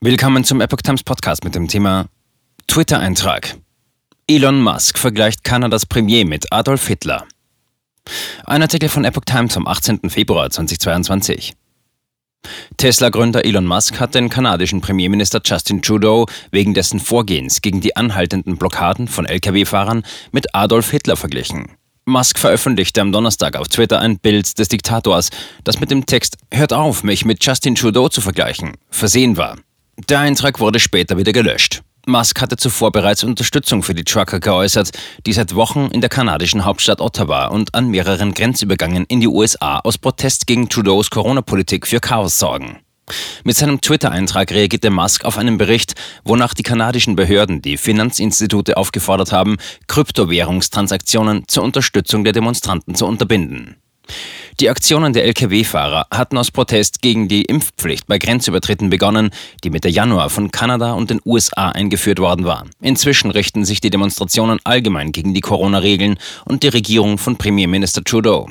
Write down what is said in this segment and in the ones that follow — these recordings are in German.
Willkommen zum Epoch Times Podcast mit dem Thema Twitter-Eintrag. Elon Musk vergleicht Kanadas Premier mit Adolf Hitler. Ein Artikel von Epoch Times vom 18. Februar 2022. Tesla-Gründer Elon Musk hat den kanadischen Premierminister Justin Trudeau wegen dessen Vorgehens gegen die anhaltenden Blockaden von Lkw-Fahrern mit Adolf Hitler verglichen. Musk veröffentlichte am Donnerstag auf Twitter ein Bild des Diktators, das mit dem Text Hört auf, mich mit Justin Trudeau zu vergleichen, versehen war. Der Eintrag wurde später wieder gelöscht. Musk hatte zuvor bereits Unterstützung für die Trucker geäußert, die seit Wochen in der kanadischen Hauptstadt Ottawa und an mehreren Grenzübergängen in die USA aus Protest gegen Trudeaus Corona-Politik für Chaos sorgen. Mit seinem Twitter-Eintrag reagierte Musk auf einen Bericht, wonach die kanadischen Behörden die Finanzinstitute aufgefordert haben, Kryptowährungstransaktionen zur Unterstützung der Demonstranten zu unterbinden. Die Aktionen der Lkw-Fahrer hatten aus Protest gegen die Impfpflicht bei Grenzübertritten begonnen, die Mitte Januar von Kanada und den USA eingeführt worden war. Inzwischen richten sich die Demonstrationen allgemein gegen die Corona-Regeln und die Regierung von Premierminister Trudeau.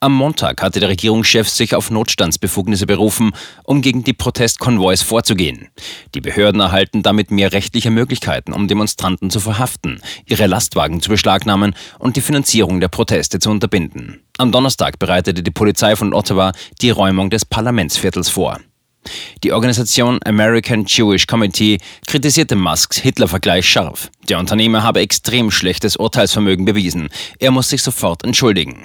Am Montag hatte der Regierungschef sich auf Notstandsbefugnisse berufen, um gegen die Protestkonvois vorzugehen. Die Behörden erhalten damit mehr rechtliche Möglichkeiten, um Demonstranten zu verhaften, ihre Lastwagen zu beschlagnahmen und die Finanzierung der Proteste zu unterbinden. Am Donnerstag bereitete die Polizei von Ottawa die Räumung des Parlamentsviertels vor. Die Organisation American Jewish Committee kritisierte Musks Hitler-Vergleich scharf. Der Unternehmer habe extrem schlechtes Urteilsvermögen bewiesen. Er muss sich sofort entschuldigen.